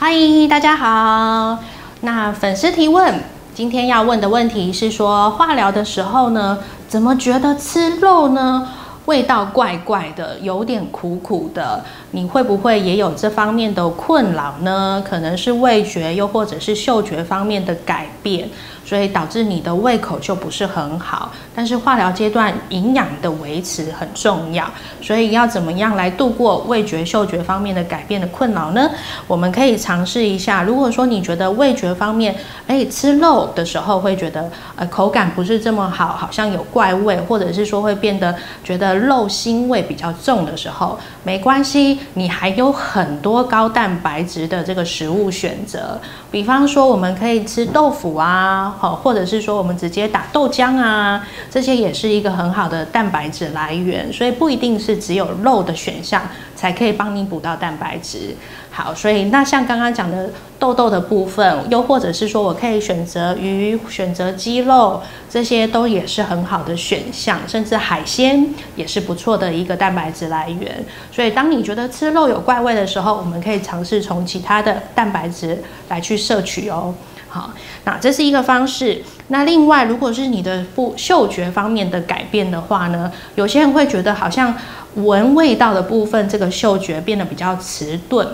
嗨，大家好。那粉丝提问，今天要问的问题是说，化疗的时候呢，怎么觉得吃肉呢，味道怪怪的，有点苦苦的？你会不会也有这方面的困扰呢？可能是味觉，又或者是嗅觉方面的改变。所以导致你的胃口就不是很好，但是化疗阶段营养的维持很重要，所以要怎么样来度过味觉、嗅觉方面的改变的困扰呢？我们可以尝试一下。如果说你觉得味觉方面，哎，吃肉的时候会觉得呃口感不是这么好，好像有怪味，或者是说会变得觉得肉腥味比较重的时候，没关系，你还有很多高蛋白质的这个食物选择，比方说我们可以吃豆腐啊。好，或者是说我们直接打豆浆啊，这些也是一个很好的蛋白质来源，所以不一定是只有肉的选项才可以帮你补到蛋白质。好，所以那像刚刚讲的豆豆的部分，又或者是说我可以选择鱼、选择鸡肉，这些都也是很好的选项，甚至海鲜也是不错的一个蛋白质来源。所以当你觉得吃肉有怪味的时候，我们可以尝试从其他的蛋白质来去摄取哦。好，那这是一个方式。那另外，如果是你的不嗅觉方面的改变的话呢，有些人会觉得好像闻味道的部分，这个嗅觉变得比较迟钝。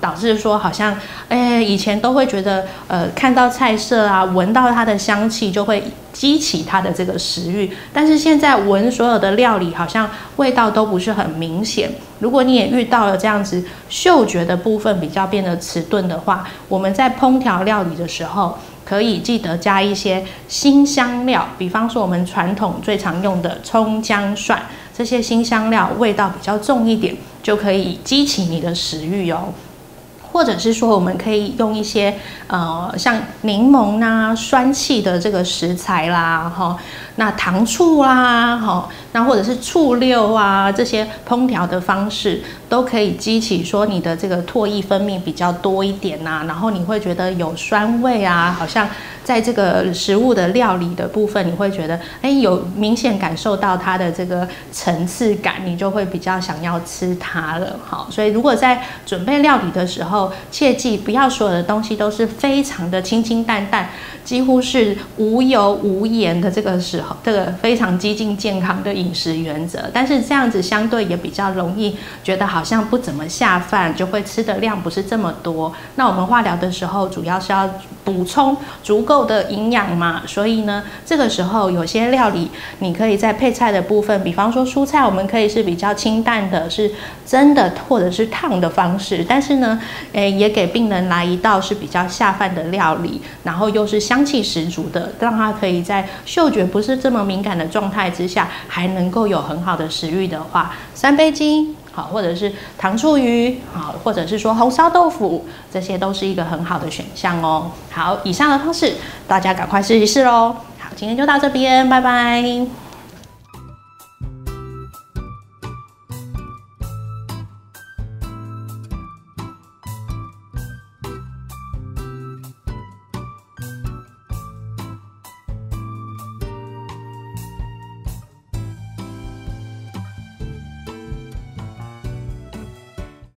导致说好像，哎，以前都会觉得，呃，看到菜色啊，闻到它的香气就会激起他的这个食欲，但是现在闻所有的料理，好像味道都不是很明显。如果你也遇到了这样子嗅觉的部分比较变得迟钝的话，我们在烹调料理的时候，可以记得加一些新香料，比方说我们传统最常用的葱姜蒜这些新香料，味道比较重一点，就可以激起你的食欲哦。或者是说，我们可以用一些呃，像柠檬呐、酸气的这个食材啦，哈，那糖醋啦，哈，那或者是醋溜啊，这些烹调的方式都可以激起说你的这个唾液分泌比较多一点呐，然后你会觉得有酸味啊，好像。在这个食物的料理的部分，你会觉得，哎，有明显感受到它的这个层次感，你就会比较想要吃它了。好，所以如果在准备料理的时候，切记不要所有的东西都是非常的清清淡淡，几乎是无油无盐的这个时候，这个非常激进健康的饮食原则。但是这样子相对也比较容易觉得好像不怎么下饭，就会吃的量不是这么多。那我们化疗的时候，主要是要补充足够。的营养嘛，所以呢，这个时候有些料理，你可以在配菜的部分，比方说蔬菜，我们可以是比较清淡的，是蒸的或者是烫的方式，但是呢，诶，也给病人来一道是比较下饭的料理，然后又是香气十足的，让他可以在嗅觉不是这么敏感的状态之下，还能够有很好的食欲的话，三杯鸡。好，或者是糖醋鱼，好，或者是说红烧豆腐，这些都是一个很好的选项哦。好，以上的方式大家赶快试一试喽。好，今天就到这边，拜拜。